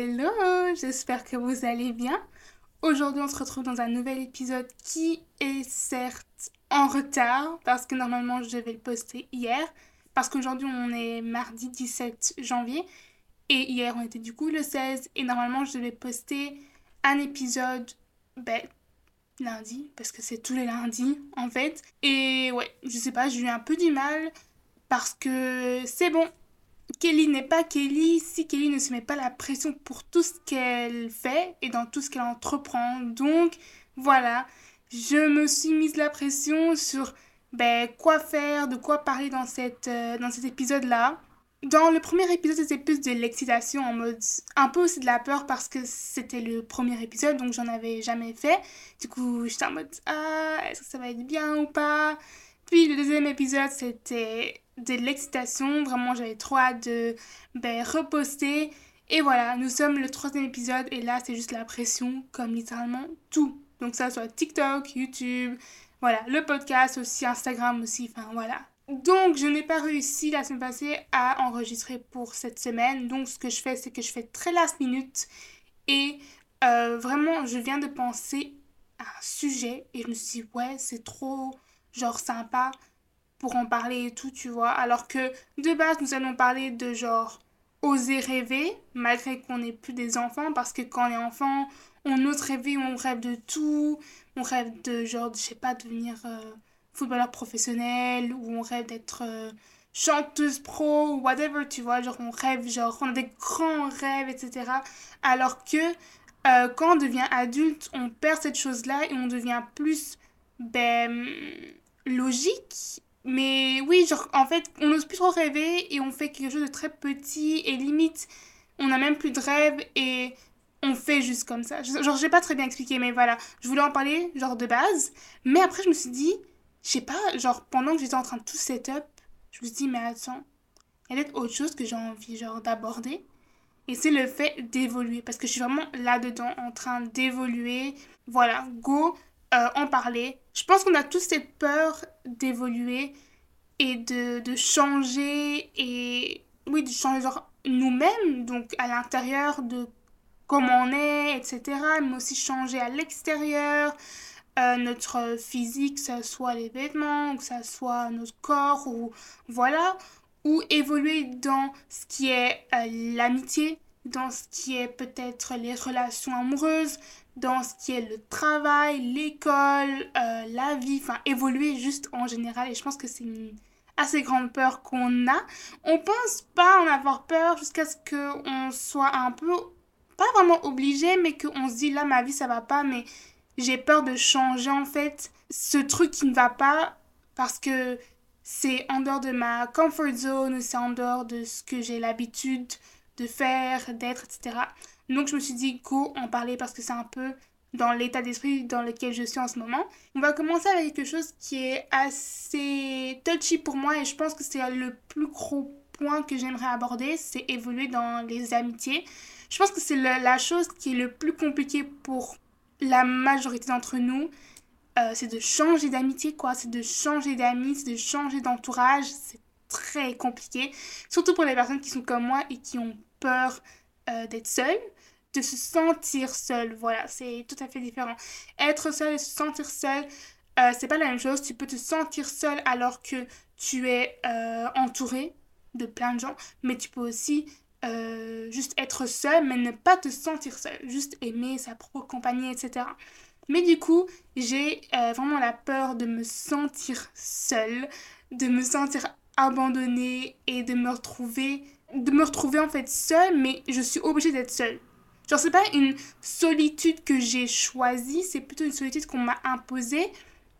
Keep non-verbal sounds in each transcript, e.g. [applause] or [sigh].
Hello, j'espère que vous allez bien. Aujourd'hui, on se retrouve dans un nouvel épisode qui est certes en retard parce que normalement je devais le poster hier. Parce qu'aujourd'hui, on est mardi 17 janvier et hier, on était du coup le 16 et normalement, je devais poster un épisode ben, lundi parce que c'est tous les lundis en fait. Et ouais, je sais pas, j'ai eu un peu du mal parce que c'est bon, Kelly n'est pas Kelly si Kelly ne se met pas la pression pour tout ce qu'elle fait et dans tout ce qu'elle entreprend. Donc voilà, je me suis mise la pression sur ben, quoi faire, de quoi parler dans, cette, euh, dans cet épisode-là. Dans le premier épisode, c'était plus de l'excitation en mode un peu aussi de la peur parce que c'était le premier épisode donc j'en avais jamais fait. Du coup, j'étais en mode ah, est-ce que ça va être bien ou pas? Puis le deuxième épisode, c'était de l'excitation. Vraiment, j'avais trop hâte de ben, reposter. Et voilà, nous sommes le troisième épisode et là, c'est juste la pression, comme littéralement tout. Donc ça soit TikTok, YouTube, voilà, le podcast aussi, Instagram aussi, enfin voilà. Donc, je n'ai pas réussi la semaine passée à enregistrer pour cette semaine. Donc, ce que je fais, c'est que je fais très last minute. Et euh, vraiment, je viens de penser à un sujet et je me suis dit, ouais, c'est trop, genre, sympa pour en parler et tout, tu vois. Alors que de base, nous allons parler de genre oser rêver, malgré qu'on n'est plus des enfants, parce que quand on est enfant, on ose rêver, on rêve de tout, on rêve de genre, je sais pas, devenir euh, footballeur professionnel, ou on rêve d'être euh, chanteuse pro, ou whatever, tu vois, genre on rêve, genre on a des grands rêves, etc. Alors que euh, quand on devient adulte, on perd cette chose-là et on devient plus, ben, logique mais oui, genre, en fait, on n'ose plus trop rêver et on fait quelque chose de très petit et limite, on n'a même plus de rêve et on fait juste comme ça. Genre, j'ai pas très bien expliqué, mais voilà. Je voulais en parler, genre, de base. Mais après, je me suis dit, je sais pas, genre, pendant que j'étais en train de tout setup, je me suis dit, mais attends, il y a peut-être autre chose que j'ai envie, genre, d'aborder. Et c'est le fait d'évoluer. Parce que je suis vraiment là-dedans, en train d'évoluer. Voilà, go, euh, en parler. Je pense qu'on a tous cette peur d'évoluer et de, de, changer et oui, de changer nous-mêmes, donc à l'intérieur de comment on est, etc. Mais aussi changer à l'extérieur, euh, notre physique, que ce soit les vêtements, que ce soit notre corps, ou voilà, ou évoluer dans ce qui est euh, l'amitié, dans ce qui est peut-être les relations amoureuses, dans ce qui est le travail, l'école, euh, la vie, enfin évoluer juste en général. Et je pense que c'est une assez grande peur qu'on a. On pense pas en avoir peur jusqu'à ce qu'on soit un peu, pas vraiment obligé, mais qu'on se dit là ma vie ça va pas, mais j'ai peur de changer en fait ce truc qui ne va pas parce que c'est en dehors de ma comfort zone, c'est en dehors de ce que j'ai l'habitude de faire, d'être, etc. Donc je me suis dit, go en parler parce que c'est un peu dans l'état d'esprit dans lequel je suis en ce moment. On va commencer avec quelque chose qui est assez touchy pour moi et je pense que c'est le plus gros point que j'aimerais aborder, c'est évoluer dans les amitiés. Je pense que c'est la chose qui est le plus compliquée pour la majorité d'entre nous. Euh, c'est de changer d'amitié, quoi. C'est de changer d'amis, c'est de changer d'entourage. C'est très compliqué. Surtout pour les personnes qui sont comme moi et qui ont peur euh, d'être seules de se sentir seul. Voilà, c'est tout à fait différent. Être seul et se sentir seul, euh, c'est pas la même chose. Tu peux te sentir seul alors que tu es euh, entouré de plein de gens, mais tu peux aussi euh, juste être seul, mais ne pas te sentir seul. Juste aimer sa propre compagnie, etc. Mais du coup, j'ai vraiment la peur de me sentir seule, de me sentir abandonnée et de me retrouver de me retrouver en fait seule mais je suis obligée d'être seule Genre, c'est pas une solitude que j'ai choisie, c'est plutôt une solitude qu'on m'a imposée.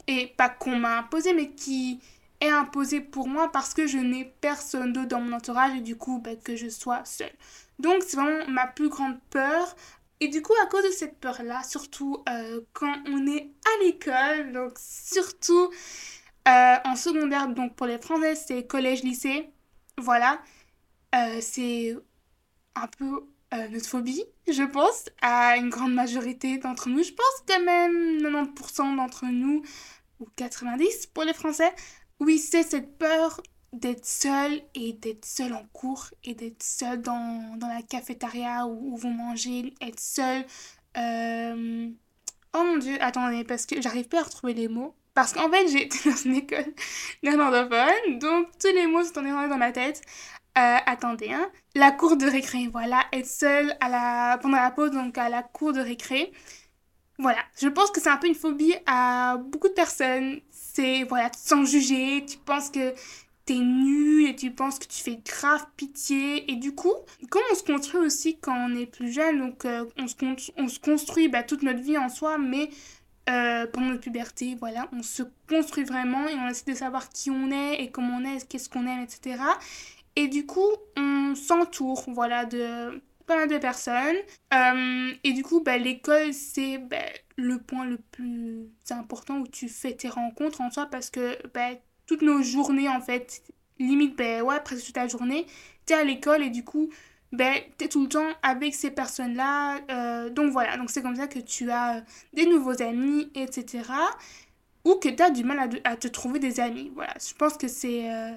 Et pas qu'on m'a imposée, mais qui est imposée pour moi parce que je n'ai personne d'autre dans mon entourage et du coup, bah, que je sois seule. Donc, c'est vraiment ma plus grande peur. Et du coup, à cause de cette peur-là, surtout euh, quand on est à l'école, donc surtout euh, en secondaire, donc pour les Français, c'est collège-lycée, voilà, euh, c'est un peu euh, notre phobie, je pense, à une grande majorité d'entre nous. Je pense quand même 90% d'entre nous, ou 90% pour les Français. Oui, c'est cette peur d'être seul et d'être seul en cours et d'être seul dans, dans la cafétéria où, vous mangez, être seul. Euh, oh mon dieu, attendez, parce que j'arrive pas à retrouver les mots. Parce qu'en fait, j'ai été [laughs] dans une école néerlandophone, donc tous les mots sont en dans ma tête. Euh, attendez, hein. La cour de récré, voilà, être seul à la... pendant la pause, donc à la cour de récré. Voilà, je pense que c'est un peu une phobie à beaucoup de personnes. C'est, voilà, tu te sens jugé, tu penses que t'es nul et tu penses que tu fais grave pitié. Et du coup, comme on se construit aussi quand on est plus jeune, donc euh, on, se on se construit bah, toute notre vie en soi, mais euh, pendant notre puberté, voilà, on se construit vraiment et on essaie de savoir qui on est et comment on est, qu'est-ce qu'on aime, etc. Et du coup, on s'entoure, voilà, de pas mal de personnes. Euh, et du coup, bah, l'école, c'est bah, le point le plus important où tu fais tes rencontres en soi parce que bah, toutes nos journées, en fait, limite, ben ouais, presque toute la journée, t'es à l'école et du coup, ben, t'es tout le temps avec ces personnes-là. Euh, donc voilà, donc c'est comme ça que tu as des nouveaux amis, etc ou que tu as du mal à, te trouver des amis. Voilà, je pense que c'est euh,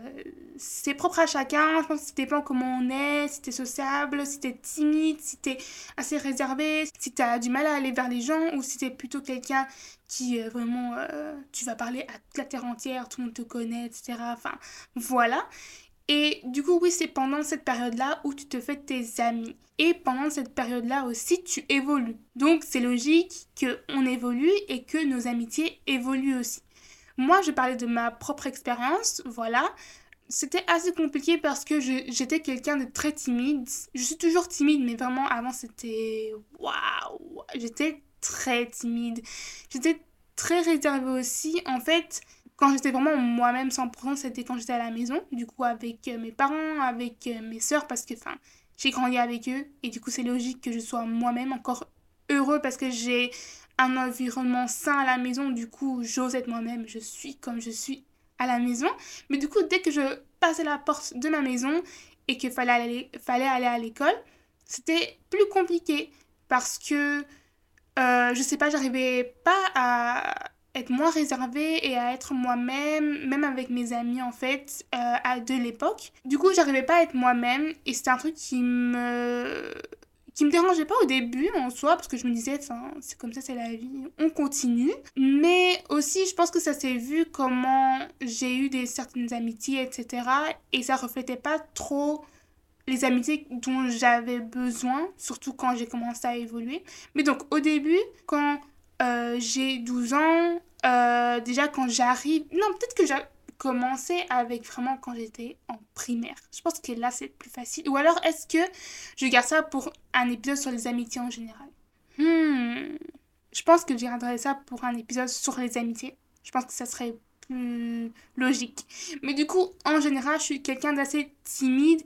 c'est propre à chacun. Je pense que ça dépend comment on est, si t'es sociable, si t'es timide, si t'es assez réservé, si t'as du mal à aller vers les gens ou si t'es plutôt quelqu'un qui euh, vraiment euh, tu vas parler à toute la terre entière, tout le monde te connaît, etc. Enfin, voilà. Et du coup, oui, c'est pendant cette période-là où tu te fais tes amis. Et pendant cette période-là aussi, tu évolues. Donc, c'est logique qu'on évolue et que nos amitiés évoluent aussi. Moi, je parlais de ma propre expérience, voilà. C'était assez compliqué parce que j'étais quelqu'un de très timide. Je suis toujours timide, mais vraiment, avant, c'était... Waouh J'étais très timide. J'étais très réservée aussi. En fait, quand j'étais vraiment moi-même 100%, c'était quand j'étais à la maison, du coup avec euh, mes parents, avec euh, mes soeurs, parce que enfin, j'ai grandi avec eux, et du coup c'est logique que je sois moi-même encore heureux parce que j'ai un environnement sain à la maison, du coup j'ose être moi-même, je suis comme je suis à la maison. Mais du coup, dès que je passais la porte de ma maison et qu'il fallait aller, fallait aller à l'école, c'était plus compliqué parce que, euh, je sais pas, j'arrivais pas à être moins réservée et à être moi-même, même avec mes amis en fait, euh, à de l'époque. Du coup, j'arrivais pas à être moi-même et c'était un truc qui me qui me dérangeait pas au début en soi parce que je me disais enfin c'est comme ça c'est la vie on continue mais aussi je pense que ça s'est vu comment j'ai eu des certaines amitiés etc et ça reflétait pas trop les amitiés dont j'avais besoin surtout quand j'ai commencé à évoluer mais donc au début quand euh, j'ai 12 ans. Euh, déjà, quand j'arrive. Non, peut-être que j'ai commencé avec vraiment quand j'étais en primaire. Je pense que là, c'est plus facile. Ou alors, est-ce que je garde ça pour un épisode sur les amitiés en général? Hmm. Je pense que je garderai ça pour un épisode sur les amitiés. Je pense que ça serait plus logique. Mais du coup, en général, je suis quelqu'un d'assez timide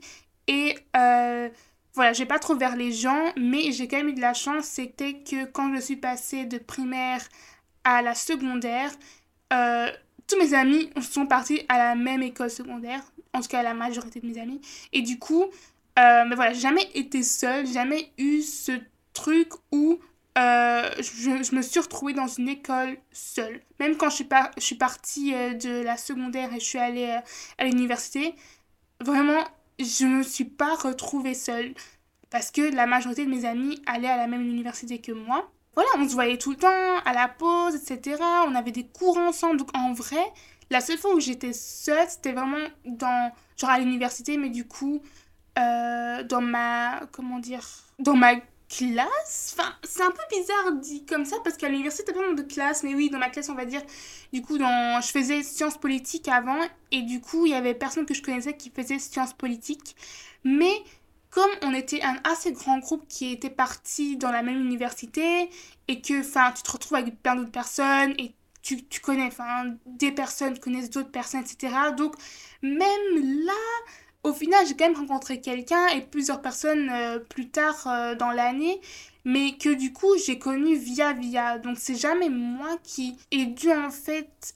et euh, voilà, j'ai pas trop vers les gens, mais j'ai quand même eu de la chance, c'était que quand je suis passée de primaire à la secondaire, euh, tous mes amis sont partis à la même école secondaire, en tout cas la majorité de mes amis, et du coup, euh, mais voilà, jamais été seule, jamais eu ce truc où euh, je, je, me suis retrouvée dans une école seule. Même quand je suis, pas, je suis partie euh, de la secondaire et je suis allée à l'université, vraiment, je me suis pas retrouvée seule parce que la majorité de mes amis allaient à la même université que moi. Voilà, on se voyait tout le temps, à la pause, etc. On avait des cours ensemble. Donc en vrai, la seule fois où j'étais seule, c'était vraiment dans, genre à l'université, mais du coup, euh, dans ma, comment dire, dans ma classe? Enfin, c'est un peu bizarre dit comme ça parce qu'à l'université, t'as pas vraiment de classe, mais oui, dans ma classe, on va dire, du coup, dans, je faisais sciences politiques avant et du coup, il y avait personne que je connaissais qui faisait sciences politiques. Mais comme on était un assez grand groupe qui était parti dans la même université et que, enfin, tu te retrouves avec plein d'autres personnes et tu, tu connais, enfin, des personnes connaissent d'autres personnes, etc. Donc, même là, au final, j'ai quand même rencontré quelqu'un et plusieurs personnes euh, plus tard euh, dans l'année, mais que du coup, j'ai connu via via. Donc, c'est jamais moi qui ai dû en fait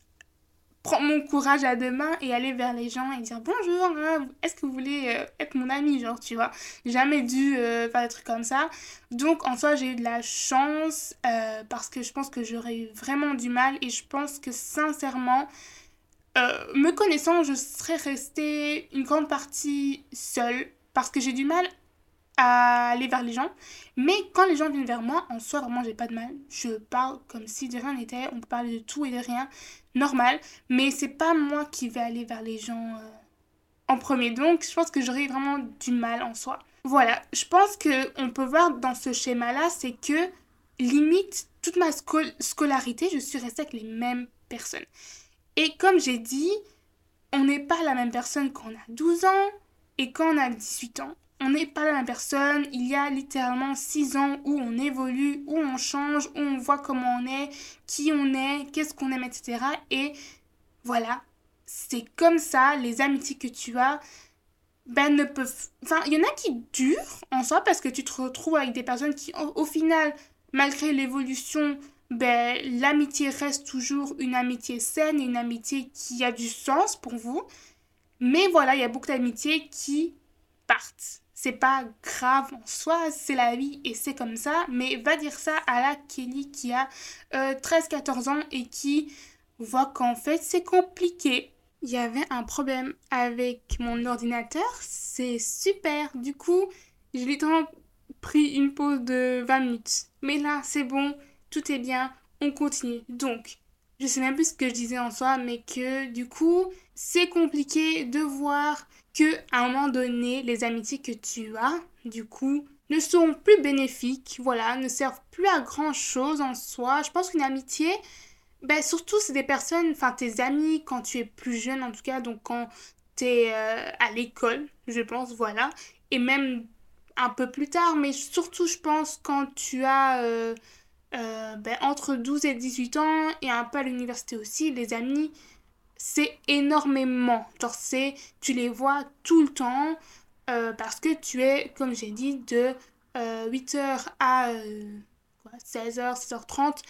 prendre mon courage à deux mains et aller vers les gens et dire bonjour, hein, est-ce que vous voulez euh, être mon ami, genre, tu vois. Jamais dû faire des trucs comme ça. Donc, en soi, j'ai eu de la chance parce que je pense que j'aurais eu vraiment du mal et je pense que sincèrement, euh, me connaissant, je serais restée une grande partie seule parce que j'ai du mal à aller vers les gens. Mais quand les gens viennent vers moi, en soi, vraiment, j'ai pas de mal. Je parle comme si de rien n'était. On peut parler de tout et de rien. Normal. Mais c'est pas moi qui vais aller vers les gens euh, en premier. Donc, je pense que j'aurais vraiment du mal en soi. Voilà. Je pense que on peut voir dans ce schéma-là, c'est que limite toute ma scolarité, je suis restée avec les mêmes personnes. Et comme j'ai dit, on n'est pas la même personne quand on a 12 ans et quand on a 18 ans on n'est pas la même personne. Il y a littéralement six ans où on évolue, où on change, où on voit comment on est, qui on est, qu'est-ce qu'on aime, etc. Et voilà, c'est comme ça, les amitiés que tu as, ben ne peuvent... Enfin, il y en a qui durent en soi parce que tu te retrouves avec des personnes qui, au, final, malgré l'évolution, ben, l'amitié reste toujours une amitié saine, une amitié qui a du sens pour vous. Mais voilà, il y a beaucoup d'amitiés qui partent c'est pas grave en soi, c'est la vie et c'est comme ça, mais va dire ça à la Kelly qui a 13-14 euh, ans et qui voit qu'en fait c'est compliqué. Il y avait un problème avec mon ordinateur, c'est super, du coup j'ai littéralement pris une pause de 20 minutes. Mais là c'est bon, tout est bien, on continue. Donc, je sais même plus ce que je disais en soi, mais que du coup c'est compliqué de voir que à un moment donné, les amitiés que tu as, du coup, ne sont plus bénéfiques, voilà, ne servent plus à grand chose en soi. Je pense qu'une amitié, ben surtout c'est des personnes, enfin tes amis quand tu es plus jeune en tout cas, donc quand tu es euh, à l'école, je pense, voilà, et même un peu plus tard, mais surtout je pense quand tu as euh, euh, ben, entre 12 et 18 ans et un peu à l'université aussi, les amis, c'est énormément. Genre, c'est, tu les vois tout le temps euh, parce que tu es, comme j'ai dit, de 8h euh, à 16h, euh, 16h30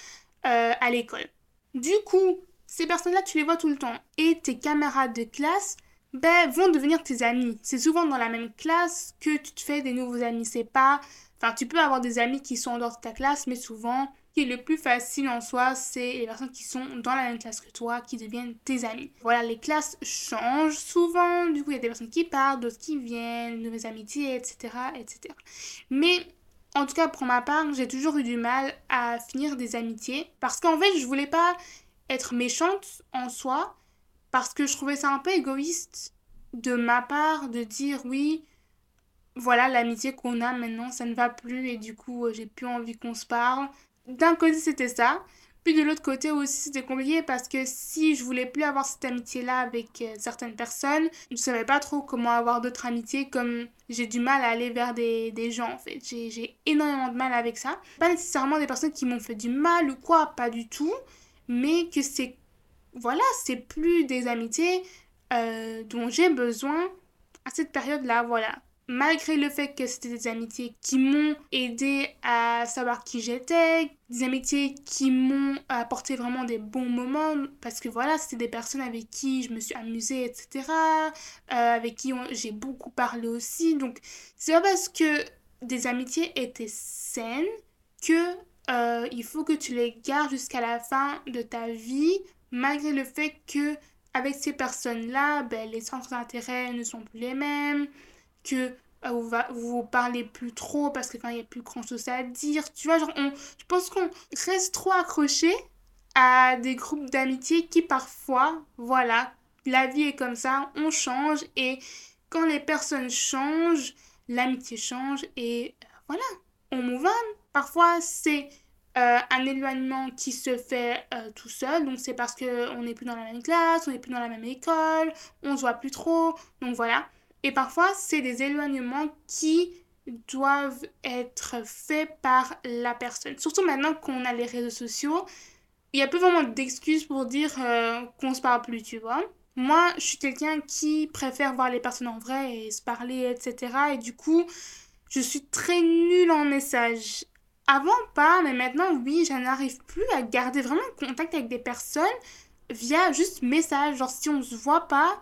à l'école. Du coup, ces personnes-là, tu les vois tout le temps. Et tes camarades de classe, ben, vont devenir tes amis. C'est souvent dans la même classe que tu te fais des nouveaux amis. C'est pas... Enfin, tu peux avoir des amis qui sont en dehors de ta classe, mais souvent, qui est le plus facile en soi, c'est les personnes qui sont dans la même classe que toi, qui deviennent tes amis. Voilà, les classes changent souvent, du coup il y a des personnes qui partent, d'autres qui viennent, de nouvelles amitiés, etc., etc. Mais en tout cas pour ma part, j'ai toujours eu du mal à finir des amitiés, parce qu'en fait je voulais pas être méchante en soi, parce que je trouvais ça un peu égoïste de ma part de dire oui, voilà l'amitié qu'on a maintenant ça ne va plus et du coup j'ai plus envie qu'on se parle d'un côté c'était ça, puis de l'autre côté aussi c'était compliqué parce que si je voulais plus avoir cette amitié là avec euh, certaines personnes, je savais pas trop comment avoir d'autres amitiés comme j'ai du mal à aller vers des, des gens en fait. J'ai énormément de mal avec ça. Pas nécessairement des personnes qui m'ont fait du mal ou quoi, pas du tout, mais que c'est voilà, c'est plus des amitiés euh, dont j'ai besoin à cette période là, voilà malgré le fait que c'était des amitiés qui m'ont aidé à savoir qui j'étais, des amitiés qui m'ont apporté vraiment des bons moments, parce que voilà, c'était des personnes avec qui je me suis amusée, etc., euh, avec qui j'ai beaucoup parlé aussi. Donc, c'est pas parce que des amitiés étaient saines que euh, il faut que tu les gardes jusqu'à la fin de ta vie, malgré le fait que avec ces personnes-là, ben, les centres d'intérêt ne sont plus les mêmes, que euh, vous, vous parlez plus trop parce qu'il n'y a plus grand chose à dire. Tu vois, genre, on, je pense qu'on reste trop accroché à des groupes d'amitié qui parfois, voilà, la vie est comme ça, on change et quand les personnes changent, l'amitié change et euh, voilà, on move on. Parfois, c'est euh, un éloignement qui se fait tout seul, donc c'est parce qu'on n'est plus dans la même classe, on n'est plus dans la même école, on se voit plus trop, donc voilà. Et parfois, c'est des éloignements qui doivent être faits par la personne. Surtout maintenant qu'on a les réseaux sociaux, il n'y a plus vraiment d'excuses pour dire euh, qu'on se parle plus, tu vois. Moi, je suis quelqu'un qui préfère voir les personnes en vrai et se parler, etc. Et du coup, je suis très nulle en message. Avant, pas, mais maintenant, oui, je n'arrive plus à garder vraiment contact avec des personnes via juste message. Genre, si on se voit pas,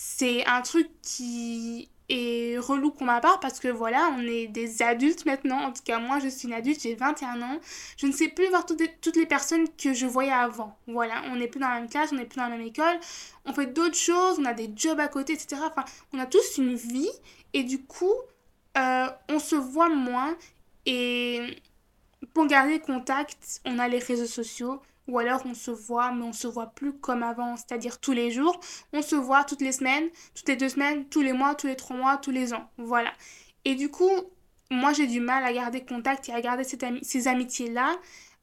c'est un truc qui et relou pour ma part parce que voilà, on est des adultes maintenant. En tout cas, moi, je suis une adulte, j'ai 21 ans. Je ne sais plus voir toutes les personnes que je voyais avant. Voilà, on n'est plus dans la même classe, on n'est plus dans la même école. On fait d'autres choses, on a des jobs à côté, etc. Enfin, on a tous une vie et du coup, euh, on se voit moins. Et pour garder contact, on a les réseaux sociaux. Ou alors on se voit, mais on se voit plus comme avant, c'est-à-dire tous les jours. On se voit toutes les semaines, toutes les deux semaines, tous les mois, tous les trois mois, tous les ans. Voilà. Et du coup, moi j'ai du mal à garder contact et à garder ces amitiés-là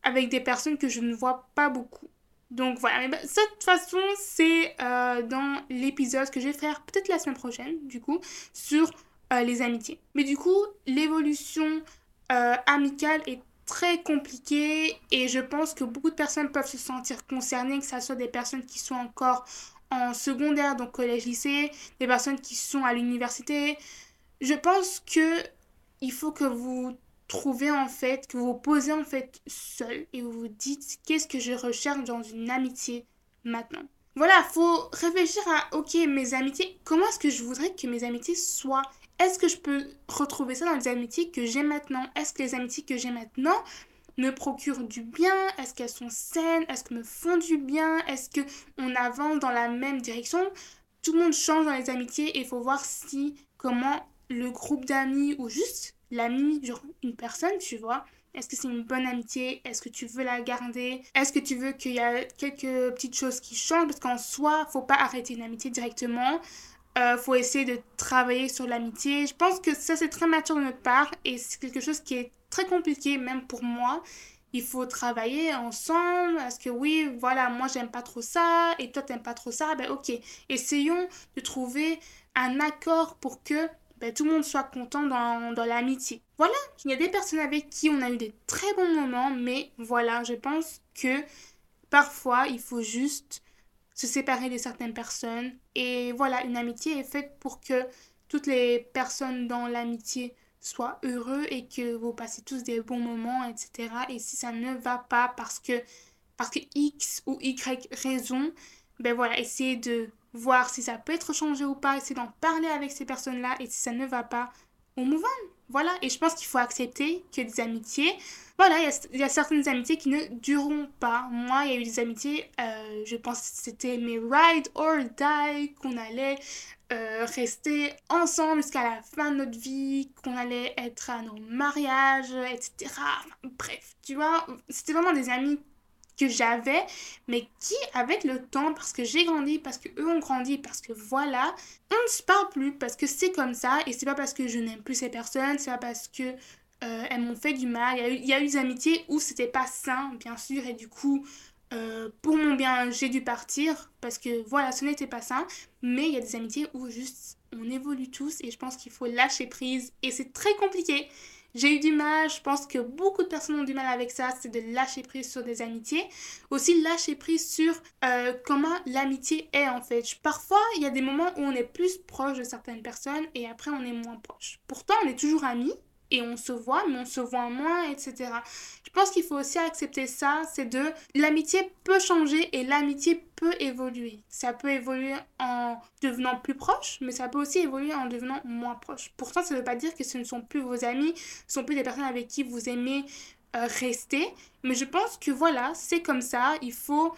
avec des personnes que je ne vois pas beaucoup. Donc voilà, mais bah, de toute façon, c'est euh, dans l'épisode que je vais faire peut-être la semaine prochaine, du coup, sur euh, les amitiés. Mais du coup, l'évolution euh, amicale est très compliqué et je pense que beaucoup de personnes peuvent se sentir concernées, que ce soit des personnes qui sont encore en secondaire, donc collège-lycée, des personnes qui sont à l'université. Je pense que il faut que vous trouvez en fait, que vous vous posez en fait seul et vous vous dites qu'est-ce que je recherche dans une amitié maintenant? Voilà, faut réfléchir à ok, mes amitiés, comment est-ce que je voudrais que mes amitiés soient est-ce que je peux retrouver ça dans les amitiés que j'ai maintenant? Est-ce que les amitiés que j'ai maintenant me procurent du bien? Est-ce qu'elles sont saines? Est-ce qu'elles me font du bien? Est-ce qu'on avance dans la même direction? Tout le monde change dans les amitiés et il faut voir si, comment le groupe d'amis ou juste l'ami, genre une personne, tu vois, est-ce que c'est une bonne amitié? Est-ce que tu veux la garder? Est-ce que tu veux qu'il y ait quelques petites choses qui changent? Parce qu'en soi, faut pas arrêter une amitié directement. Euh, faut essayer de travailler sur l'amitié. Je pense que ça, c'est très mature de notre part et c'est quelque chose qui est très compliqué, même pour moi. Il faut travailler ensemble. Est-ce que oui, voilà, moi, j'aime pas trop ça et toi, t'aimes pas trop ça. Ben, ok. Essayons de trouver un accord pour que ben, tout le monde soit content dans, dans l'amitié. Voilà, il y a des personnes avec qui on a eu des très bons moments, mais voilà, je pense que parfois, il faut juste se séparer de certaines personnes. Et voilà, une amitié est faite pour que toutes les personnes dans l'amitié soient heureux et que vous passez tous des bons moments, etc. Et si ça ne va pas parce que, parce que X ou Y raison, ben voilà, essayez de voir si ça peut être changé ou pas, essayez d'en parler avec ces personnes-là et si ça ne va pas, on move on. Voilà, et je pense qu'il faut accepter que des amitiés, voilà, il y, a certaines amitiés qui ne dureront pas. Moi, il y a eu des amitiés, euh, je pense que c'était mes ride or die, qu'on allait euh, rester ensemble jusqu'à la fin de notre vie, qu'on allait être à nos mariages, etc. bref, tu vois, c'était vraiment des amis que j'avais, mais qui, avec le temps, parce que j'ai grandi, parce que eux ont grandi, parce que voilà, on ne se parle plus, parce que c'est comme ça, et c'est pas parce que je n'aime plus ces personnes, c'est pas parce que euh, elles m'ont fait du mal. Il y, a eu, y a eu des amitiés où c'était pas sain, bien sûr, et du coup, euh, pour mon bien, j'ai dû partir, parce que voilà, ce n'était pas sain, mais il y a des amitiés où juste on évolue tous, et je pense qu'il faut lâcher prise, et c'est très compliqué. J'ai eu du mal, je pense que beaucoup de personnes ont du mal avec ça, c'est de lâcher prise sur des amitiés. Aussi lâcher prise sur euh, comment l'amitié est en fait. Parfois, il y a des moments où on est plus proche de certaines personnes et après on est moins proche. Pourtant, on est toujours amis, et on se voit, mais on se voit moins, etc. Je pense qu'il faut aussi accepter ça, c'est de l'amitié peut changer et l'amitié peut évoluer. Ça peut évoluer en devenant plus proche, mais ça peut aussi évoluer en devenant moins proche. Pourtant, ça ne veut pas dire que ce ne sont plus vos amis, ce ne sont plus des personnes avec qui vous aimez euh, rester, mais je pense que voilà, c'est comme ça, il faut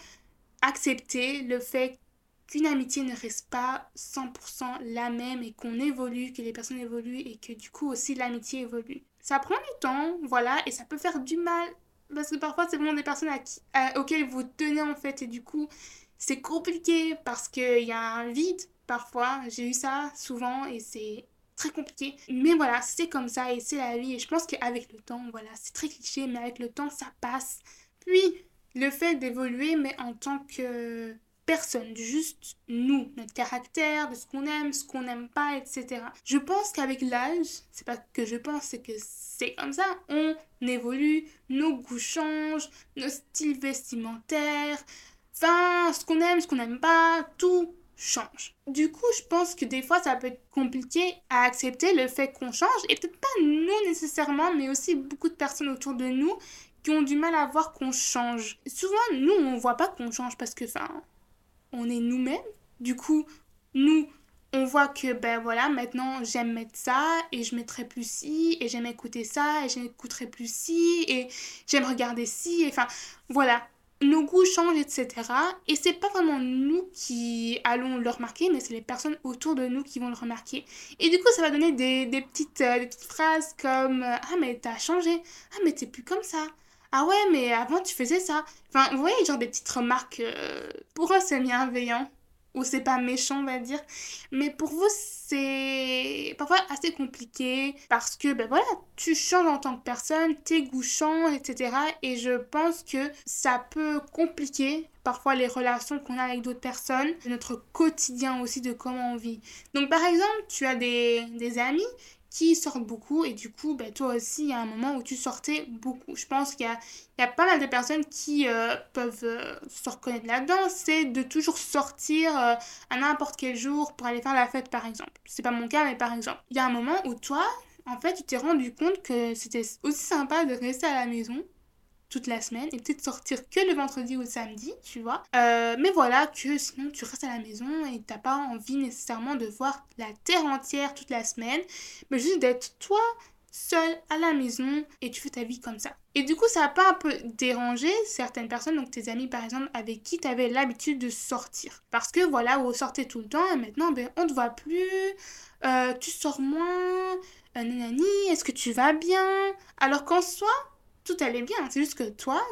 accepter le fait qu'une amitié ne reste pas 100% la même et qu'on évolue, que les personnes évoluent et que du coup aussi l'amitié évolue. Ça prend du temps, voilà, et ça peut faire du mal parce que parfois c'est vraiment des personnes auxquelles vous tenez en fait et du coup c'est compliqué parce qu'il y a un vide parfois. J'ai eu ça souvent et c'est très compliqué. Mais voilà, c'est comme ça et c'est la vie. Et je pense qu'avec le temps, voilà, c'est très cliché, mais avec le temps, ça passe. Puis, le fait d'évoluer, mais en tant que personne, juste nous, notre caractère, de ce qu'on aime, ce qu'on n'aime pas, etc. Je pense qu'avec l'âge, c'est pas que je pense, c'est que c'est comme ça, on évolue, nos goûts changent, nos styles vestimentaires, enfin, ce qu'on aime, ce qu'on n'aime pas, tout change. Du coup, je pense que des fois, ça peut être compliqué à accepter le fait qu'on change, et peut-être pas nous nécessairement, mais aussi beaucoup de personnes autour de nous qui ont du mal à voir qu'on change. Souvent, nous, on voit pas qu'on change parce que, enfin, on est nous-mêmes. Du coup, nous, on voit que ben voilà maintenant j'aime mettre ça et je mettrai plus ci et j'aime écouter ça et j'écouterai plus ci et j'aime regarder ci enfin voilà. Nos goûts changent etc et c'est pas vraiment nous qui allons le remarquer mais c'est les personnes autour de nous qui vont le remarquer. Et du coup ça va donner des, des petites, euh, des petites phrases comme euh, ah mais t'as changé. Ah mais t'es plus comme ça ah ouais mais avant tu faisais ça enfin vous voyez genre des petites remarques euh, pour eux c'est bienveillant ou c'est pas méchant, on va dire. Mais pour vous, c'est parfois assez compliqué parce que, ben voilà, tu changes en tant que personne, tes goûts etc. Et je pense que ça peut compliquer parfois les relations qu'on a avec d'autres personnes, notre quotidien aussi de comment on vit. Donc par exemple, tu as des, des amis qui sortent beaucoup et du coup, ben, toi aussi, il y a un moment où tu sortais beaucoup. Je pense qu'il y a, y a pas mal de personnes qui euh, peuvent euh, se reconnaître là-dedans, c'est de toujours sortir euh, à n'importe quel jour pour aller faire la fête, par exemple. C'est pas mon cas, mais par exemple. Il y a un moment où toi, en fait, tu t'es rendu compte que c'était aussi sympa de rester à la maison toute la semaine et peut-être sortir que le vendredi ou le samedi, tu vois. Euh, mais voilà, que sinon tu restes à la maison et t'as pas envie nécessairement de voir la terre entière toute la semaine, mais juste d'être toi seul à la maison et tu fais ta vie comme ça. Et du coup, ça a pas un peu dérangé certaines personnes, donc tes amis par exemple, avec qui tu avais l'habitude de sortir. Parce que voilà, vous sortez tout le temps et maintenant, ben, on te voit plus, euh, tu sors moins, euh, nanani, est-ce que tu vas bien? Alors qu'en soi, tout allait bien. C'est juste que toi,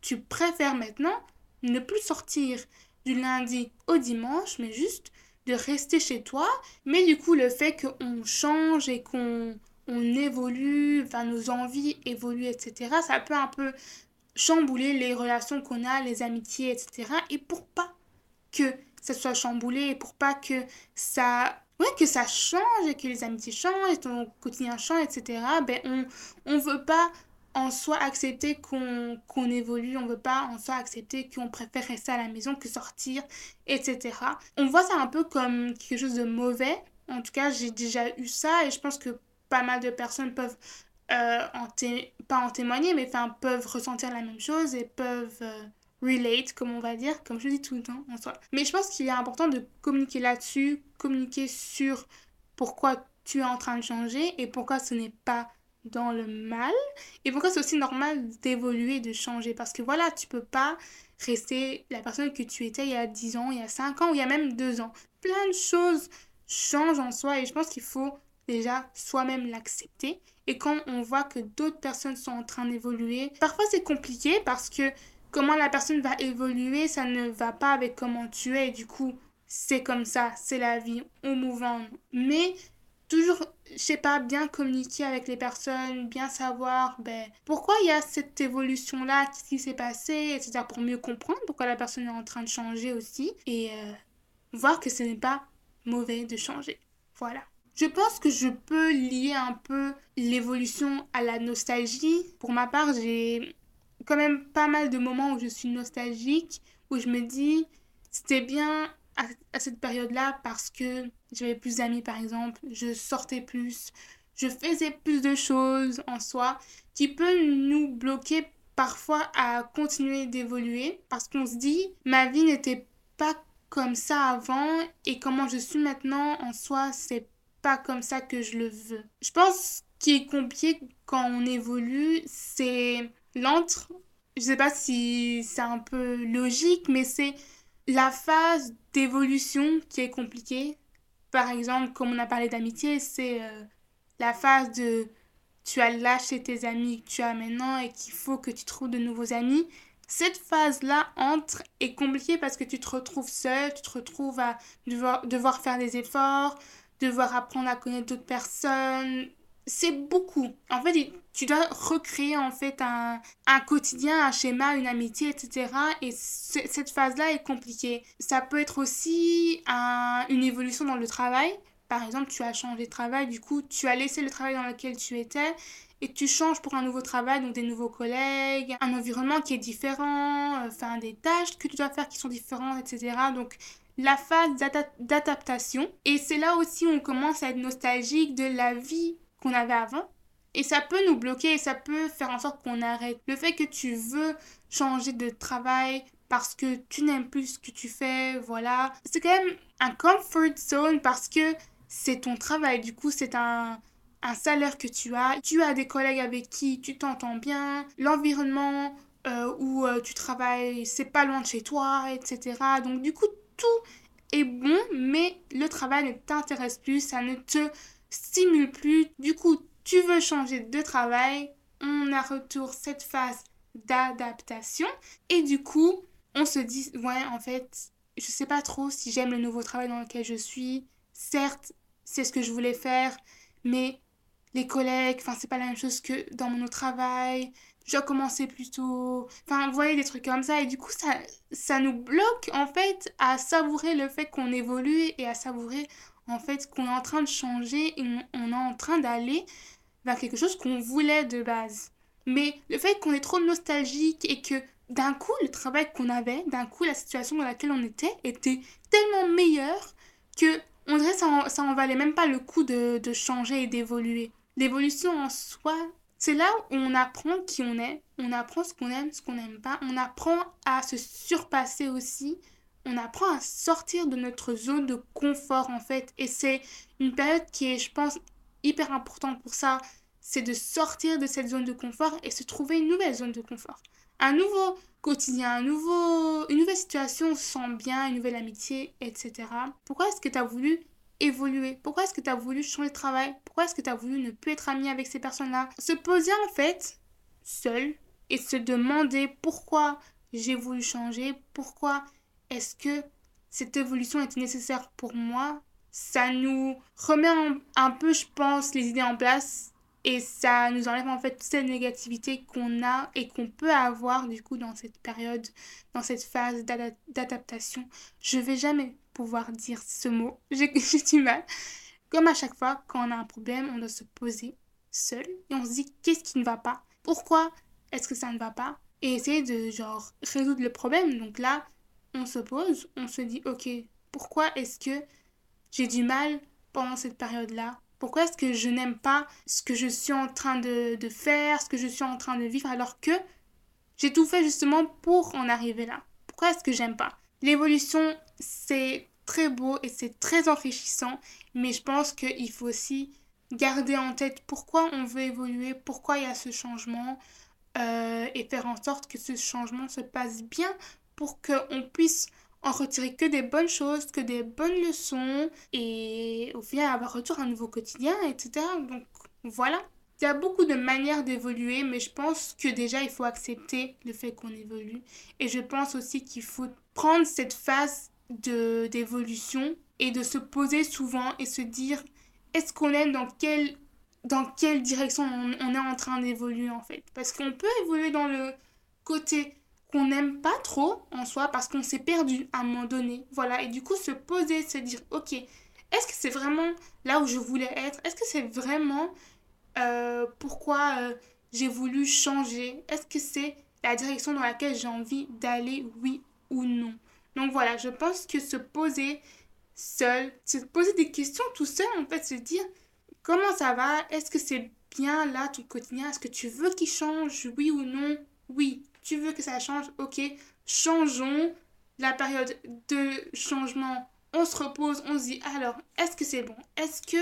tu préfères maintenant ne plus sortir du lundi au dimanche, mais juste de rester chez toi. Mais du coup, le fait qu'on change et qu'on on évolue, enfin nos envies évoluent, etc., ça peut un peu chambouler les relations qu'on a, les amitiés, etc. Et pour pas que ça soit chamboulé et pour pas que ça ouais, que ça change et que les amitiés changent et ton quotidien change, etc., ben on, on veut pas en soi accepter qu'on évolue, on veut pas en soi accepter qu'on préfère rester à la maison que sortir, etc. On voit ça un peu comme quelque chose de mauvais. En tout cas, j'ai déjà eu ça et je pense que pas mal de personnes peuvent, euh, pas en témoigner, mais enfin, peuvent ressentir la même chose et peuvent euh, relate, comme on va dire, comme je dis tout le temps en soi. Mais je pense qu'il est important de communiquer là-dessus, communiquer sur pourquoi tu es en train de changer et pourquoi ce n'est pas dans le mal et pourquoi c'est aussi normal d'évoluer, de changer? Parce que voilà, tu peux pas rester la personne que tu étais il y a 10 ans, il y a 5 ans ou il y a même 2 ans. Plein de choses changent en soi et je pense qu'il faut déjà soi-même l'accepter. Et quand on voit que d'autres personnes sont en train d'évoluer, parfois c'est compliqué parce que comment la personne va évoluer, ça ne va pas avec comment tu es. Et du coup, c'est comme ça, c'est la vie, on mouvant. Mais toujours, je sais pas, bien communiquer avec les personnes, bien savoir ben, pourquoi il y a cette évolution-là, qu'est-ce qui s'est passé, etc. pour mieux comprendre pourquoi la personne est en train de changer aussi et euh, voir que ce n'est pas mauvais de changer. Voilà. Je pense que je peux lier un peu l'évolution à la nostalgie. Pour ma part, j'ai quand même pas mal de moments où je suis nostalgique, où je me dis, c'était bien à, cette période-là parce que j'avais plus d'amis par exemple, je sortais plus, je faisais plus de choses en soi qui peut nous bloquer parfois à continuer d'évoluer parce qu'on se dit ma vie n'était pas comme ça avant et comment je suis maintenant en soi c'est pas comme ça que je le veux. Je pense qui est compliqué quand on évolue c'est l'entre. Je sais pas si c'est un peu logique mais c'est la phase d'évolution qui est compliquée, par exemple, comme on a parlé d'amitié, c'est euh, la phase de tu as lâché tes amis que tu as maintenant et qu'il faut que tu trouves de nouveaux amis. Cette phase-là entre est compliquée parce que tu te retrouves seul, tu te retrouves à devoir, devoir faire des efforts, devoir apprendre à connaître d'autres personnes, c'est beaucoup. En fait, tu dois recréer en fait un, quotidien, un schéma, une amitié, etc. Et cette phase-là est compliquée. Ça peut être aussi une évolution dans le travail. Par exemple, tu as changé de travail, du coup, tu as laissé le travail dans lequel tu étais et tu changes pour un nouveau travail, donc des nouveaux collègues, un environnement qui est différent, euh, enfin des tâches que tu dois faire qui sont différentes, etc. Donc la phase d'adaptation. Et c'est là aussi où on commence à être nostalgique de la vie qu'on avait avant. Et ça peut nous bloquer et ça peut faire en sorte qu'on arrête. Le fait que tu veux changer de travail parce que tu n'aimes plus ce que tu fais, voilà. C'est quand même un comfort zone parce que c'est ton travail. Du coup, c'est un, un salaire que tu as. Tu as des collègues avec qui tu t'entends bien. L'environnement euh, où euh, tu travailles, c'est pas loin de chez toi, etc. Donc, du coup, tout est bon, mais le travail ne t'intéresse plus, ça ne te stimule plus. Du coup, tu veux changer de travail. On a retour cette phase d'adaptation. Et du coup, on se dit, ouais, en fait, je sais pas trop si j'aime le nouveau travail dans lequel je suis. Certes, c'est ce que je voulais faire, mais les collègues, enfin, c'est pas la même chose que dans mon autre travail. Je dois commencer plus tôt. Enfin, vous voyez, des trucs comme ça. Et du coup, ça, ça nous bloque, en fait, à savourer le fait qu'on évolue et à savourer, en fait, qu'on est en train de changer et on est en train d'aller vers quelque chose qu'on voulait de base. Mais le fait qu'on est trop nostalgique et que d'un coup, le travail qu'on avait, d'un coup, la situation dans laquelle on était était tellement meilleure que on dirait que ça en, valait même pas le coup de, de changer et d'évoluer. L'évolution en soi, c'est là où on apprend qui on est, on apprend ce qu'on aime, ce qu'on n'aime pas, on apprend à se surpasser aussi, on apprend à sortir de notre zone de confort en fait. Et c'est une période qui est, je pense, hyper importante pour ça. C'est de sortir de cette zone de confort et se trouver une nouvelle zone de confort un nouveau quotidien, un nouveau, une nouvelle situation, sent bien, une nouvelle amitié, etc. Pourquoi est-ce que tu as voulu évoluer? Pourquoi est-ce que tu as voulu changer de travail? Pourquoi est-ce que tu as voulu ne plus être ami avec ces personnes-là? Se poser en fait seul et se demander pourquoi j'ai voulu changer, pourquoi est-ce que cette évolution était nécessaire pour moi, ça nous remet un peu, je pense, les idées en place et ça nous enlève en fait toute cette négativité qu'on a et qu'on peut avoir du coup dans cette période, dans cette phase d'adaptation. Je vais jamais pouvoir dire ce mot, [laughs] j'ai du mal. Comme à chaque fois, quand on a un problème, on doit se poser seul et on se dit qu'est-ce qui ne va pas? Pourquoi est-ce que ça ne va pas? Et essayer de genre résoudre le problème. Donc là, on se pose, on se dit ok, pourquoi est-ce que j'ai du mal pendant cette période-là? Pourquoi est-ce que je n'aime pas ce que je suis en train de, de, faire, ce que je suis en train de vivre, alors que j'ai tout fait justement pour en arriver là? Pourquoi est-ce que j'aime pas? L'évolution, c'est très beau et c'est très enrichissant, mais je pense qu'il faut aussi garder en tête pourquoi on veut évoluer, pourquoi il y a ce changement, euh, et faire en sorte que ce changement se passe bien pour qu'on puisse en retirer que des bonnes choses, que des bonnes leçons et au final avoir retour à un nouveau quotidien, etc. Donc voilà. Il y a beaucoup de manières d'évoluer, mais je pense que déjà il faut accepter le fait qu'on évolue. Et je pense aussi qu'il faut prendre cette phase de d'évolution et de se poser souvent et se dire est-ce qu'on est dans quelle, dans quelle direction on, on est en train d'évoluer en fait? Parce qu'on peut évoluer dans le côté qu'on n'aime pas trop en soi parce qu'on s'est perdu à un moment donné. Voilà, et du coup se poser, se dire, ok, est-ce que c'est vraiment là où je voulais être? Est-ce que c'est vraiment euh, pourquoi euh, j'ai voulu changer? Est-ce que c'est la direction dans laquelle j'ai envie d'aller, oui ou non? Donc voilà, je pense que se poser seul, se poser des questions tout seul, en fait, se dire, comment ça va? Est-ce que c'est bien là ton quotidien? Est-ce que tu veux qu'il change, oui ou non? Oui, tu veux que ça change, ok, changeons. La période de changement, on se repose, on se dit alors, est-ce que c'est bon? Est-ce que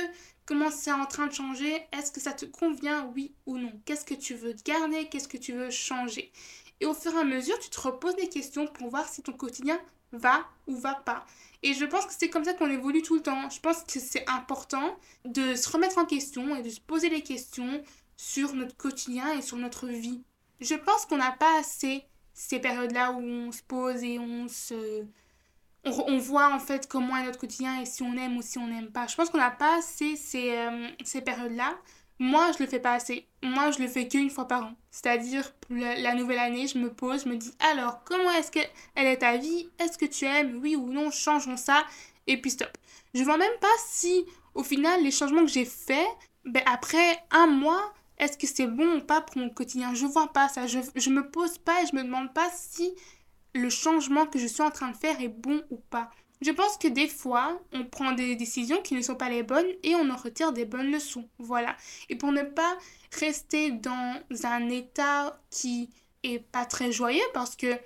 comment c'est en train de changer? Est-ce que ça te convient, oui ou non? Qu'est-ce que tu veux garder? Qu'est-ce que tu veux changer? Et au fur et à mesure, tu te reposes des questions pour voir si ton quotidien va ou va pas. Et je pense que c'est comme ça qu'on évolue tout le temps. Je pense que c'est important de se remettre en question et de se poser des questions sur notre quotidien et sur notre vie je pense qu'on n'a pas assez ces périodes-là où on se pose et on se... On, voit en fait comment est notre quotidien et si on aime ou si on n'aime pas. Je pense qu'on n'a pas assez ces, euh, ces périodes-là. Moi, je le fais pas assez. Moi, je le fais qu'une fois par an. C'est-à-dire, la, nouvelle année, je me pose, je me dis, alors, comment est-ce qu'elle est ta vie? Est-ce que tu aimes? Oui ou non Changeons ça. Et puis stop. Je vois même pas si, au final, les changements que j'ai faits, ben, après un mois, est-ce que c'est bon ou pas pour mon quotidien? Je vois pas ça. Je, je me pose pas et je me demande pas si le changement que je suis en train de faire est bon ou pas. Je pense que des fois, on prend des décisions qui ne sont pas les bonnes et on en retire des bonnes leçons. Voilà. Et pour ne pas rester dans un état qui est pas très joyeux parce que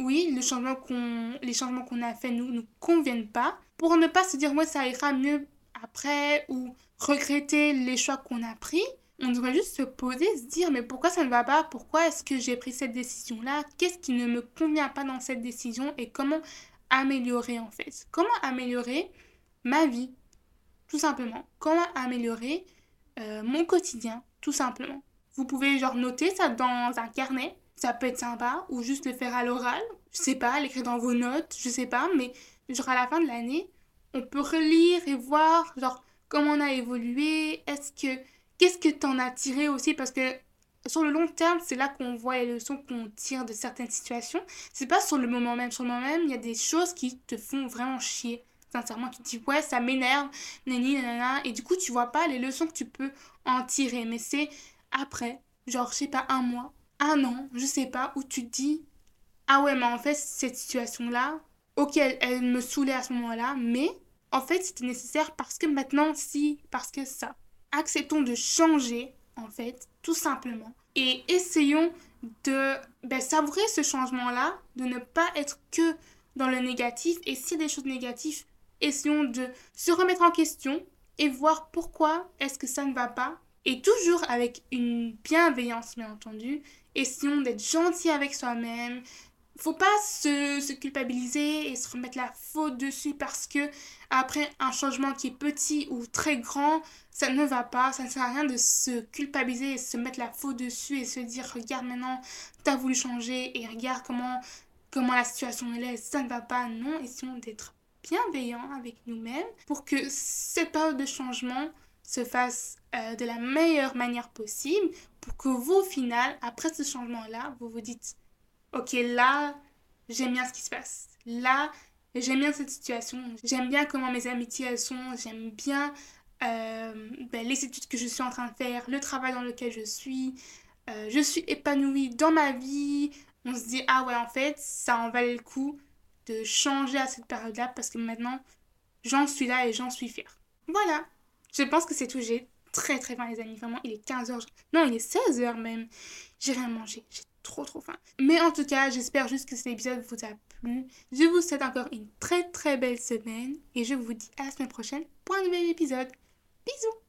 oui, le changement qu'on, les changements qu'on a fait nous nous conviennent pas, pour ne pas se dire ouais ça ira mieux après ou regretter les choix qu'on a pris. On devrait juste se poser, se dire mais pourquoi ça ne va pas? Pourquoi est-ce que j'ai pris cette décision-là? Qu'est-ce qui ne me convient pas dans cette décision? Et comment améliorer en fait? Comment améliorer ma vie Tout simplement? Comment améliorer euh, mon quotidien Tout simplement? Vous pouvez genre noter ça dans un carnet. Ça peut être sympa. Ou juste le faire à l'oral. Je sais pas, l'écrire dans vos notes. Je sais pas. Mais genre à la fin de l'année, on peut relire et voir genre comment on a évolué. Est-ce que... Qu'est-ce que t'en as tiré aussi? Parce que sur le long terme, c'est là qu'on voit les leçons qu'on tire de certaines situations. C'est pas sur le moment même. Sur le moment même, il y a des choses qui te font vraiment chier. Sincèrement, tu te dis, ouais, ça m'énerve, nani, nanana. Et du coup, tu vois pas les leçons que tu peux en tirer. Mais c'est après, genre, je sais pas, un mois, un an, je sais pas, où tu te dis, ah ouais, mais en fait, cette situation-là, ok, elle, me saoulait à ce moment-là, mais en fait, c'était nécessaire parce que maintenant, si, parce que ça. Acceptons de changer, en fait, tout simplement. Et essayons de ben, savourer ce changement-là, de ne pas être que dans le négatif. Et si des choses négatives, essayons de se remettre en question et voir pourquoi est-ce que ça ne va pas et toujours avec une bienveillance, bien entendu. Essayons d'être gentil avec soi-même. Faut pas se, se, culpabiliser et se remettre la faute dessus parce que après un changement qui est petit ou très grand, ça ne va pas. Ça ne sert à rien de se culpabiliser et se mettre la faute dessus et se dire regarde maintenant, tu as voulu changer et regarde comment, comment la situation est, ça ne va pas. Non, essayons d'être bienveillants avec nous-mêmes pour que cette période de changement se fasse euh, de la meilleure manière possible pour que vous, au final, après ce changement-là, vous vous dites, ok, là, j'aime bien ce qui se passe. Là, j'aime bien cette situation. J'aime bien comment mes amitiés elles sont. J'aime bien euh, ben, les études que je suis en train de faire, le travail dans lequel je suis. Euh, je suis épanouie dans ma vie. On se dit, ah ouais, en fait, ça en valait le coup de changer à cette période-là parce que maintenant, j'en suis là et j'en suis fière. Voilà. Je pense que c'est tout. J'ai très très faim, les amis. Vraiment, il est 15h. Non, il est 16h même. J'ai rien mangé. J'ai trop trop faim. Mais en tout cas, j'espère juste que cet épisode vous a plu. Je vous souhaite encore une très très belle semaine. Et je vous dis à la semaine prochaine pour un nouvel épisode. Bisous